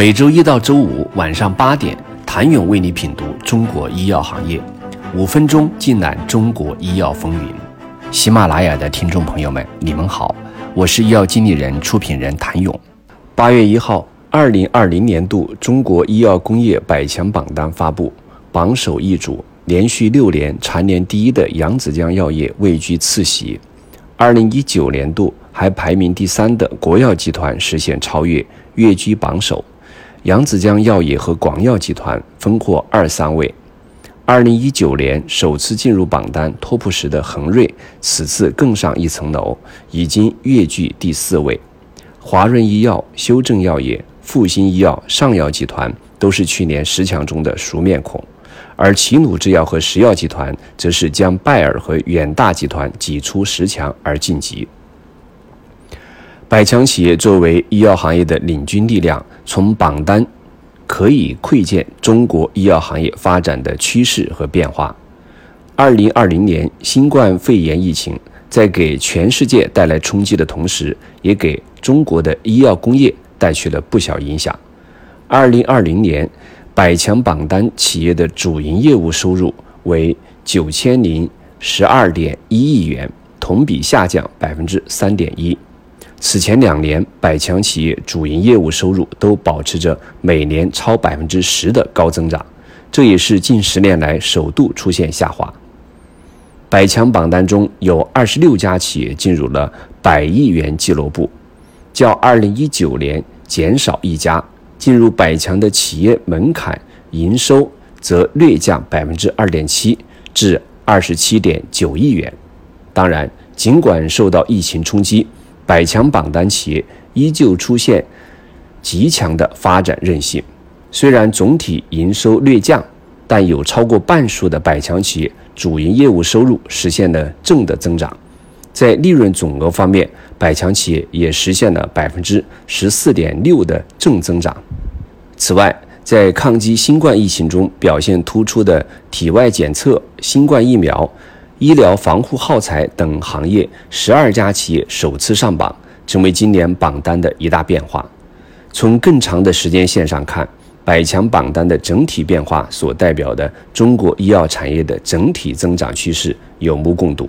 每周一到周五晚上八点，谭勇为你品读中国医药行业，五分钟尽览中国医药风云。喜马拉雅的听众朋友们，你们好，我是医药经理人、出品人谭勇。八月一号，二零二零年度中国医药工业百强榜单发布，榜首易主，连续六年蝉联第一的扬子江药业位居次席。二零一九年度还排名第三的国药集团实现超越，跃居榜首。扬子江药业和广药集团分获二三位。二零一九年首次进入榜单 TOP 十的恒瑞，此次更上一层楼，已经跃居第四位。华润医药、修正药业、复星医药、上药集团都是去年十强中的熟面孔，而齐鲁制药和石药集团则是将拜耳和远大集团挤出十强而晋级。百强企业作为医药行业的领军力量，从榜单可以窥见中国医药行业发展的趋势和变化。二零二零年，新冠肺炎疫情在给全世界带来冲击的同时，也给中国的医药工业带去了不小影响。二零二零年，百强榜单企业的主营业务收入为九千零十二点一亿元，同比下降百分之三点一。此前两年，百强企业主营业务收入都保持着每年超百分之十的高增长，这也是近十年来首度出现下滑。百强榜单中有二十六家企业进入了百亿元俱乐部，较二零一九年减少一家。进入百强的企业门槛营收则略降百分之二点七，至二十七点九亿元。当然，尽管受到疫情冲击，百强榜单企业依旧出现极强的发展韧性，虽然总体营收略降，但有超过半数的百强企业主营业务收入实现了正的增长。在利润总额方面，百强企业也实现了百分之十四点六的正增长。此外，在抗击新冠疫情中表现突出的体外检测、新冠疫苗。医疗防护耗材等行业十二家企业首次上榜，成为今年榜单的一大变化。从更长的时间线上看，百强榜单的整体变化所代表的中国医药产业的整体增长趋势有目共睹。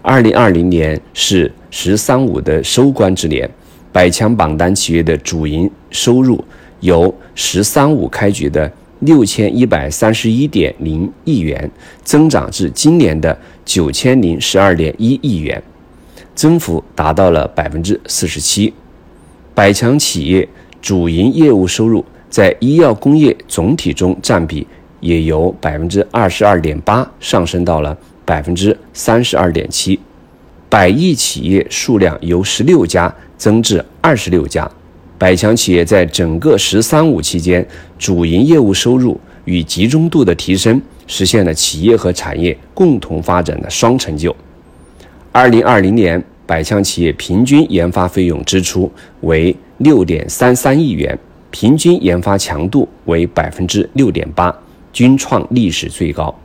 二零二零年是“十三五”的收官之年，百强榜单企业的主营收入由“十三五”开局的。六千一百三十一点零亿元，增长至今年的九千零十二点一亿元，增幅达到了百分之四十七。百强企业主营业务收入在医药工业总体中占比也由百分之二十二点八上升到了百分之三十二点七，百亿企业数量由十六家增至二十六家。百强企业在整个“十三五”期间，主营业务收入与集中度的提升，实现了企业和产业共同发展的双成就。二零二零年，百强企业平均研发费用支出为六点三三亿元，平均研发强度为百分之六点八，均创历史最高。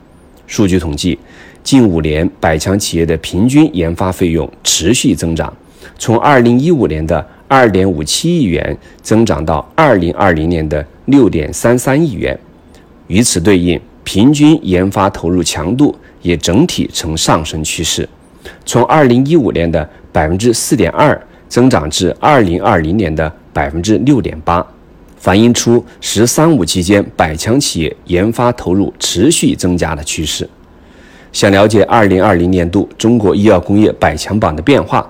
数据统计，近五年百强企业的平均研发费用持续增长，从二零一五年的。二点五七亿元增长到二零二零年的六点三三亿元，与此对应，平均研发投入强度也整体呈上升趋势，从二零一五年的百分之四点二增长至二零二零年的百分之六点八，反映出“十三五”期间百强企业研发投入持续增加的趋势。想了解二零二零年度中国医药工业百强榜的变化，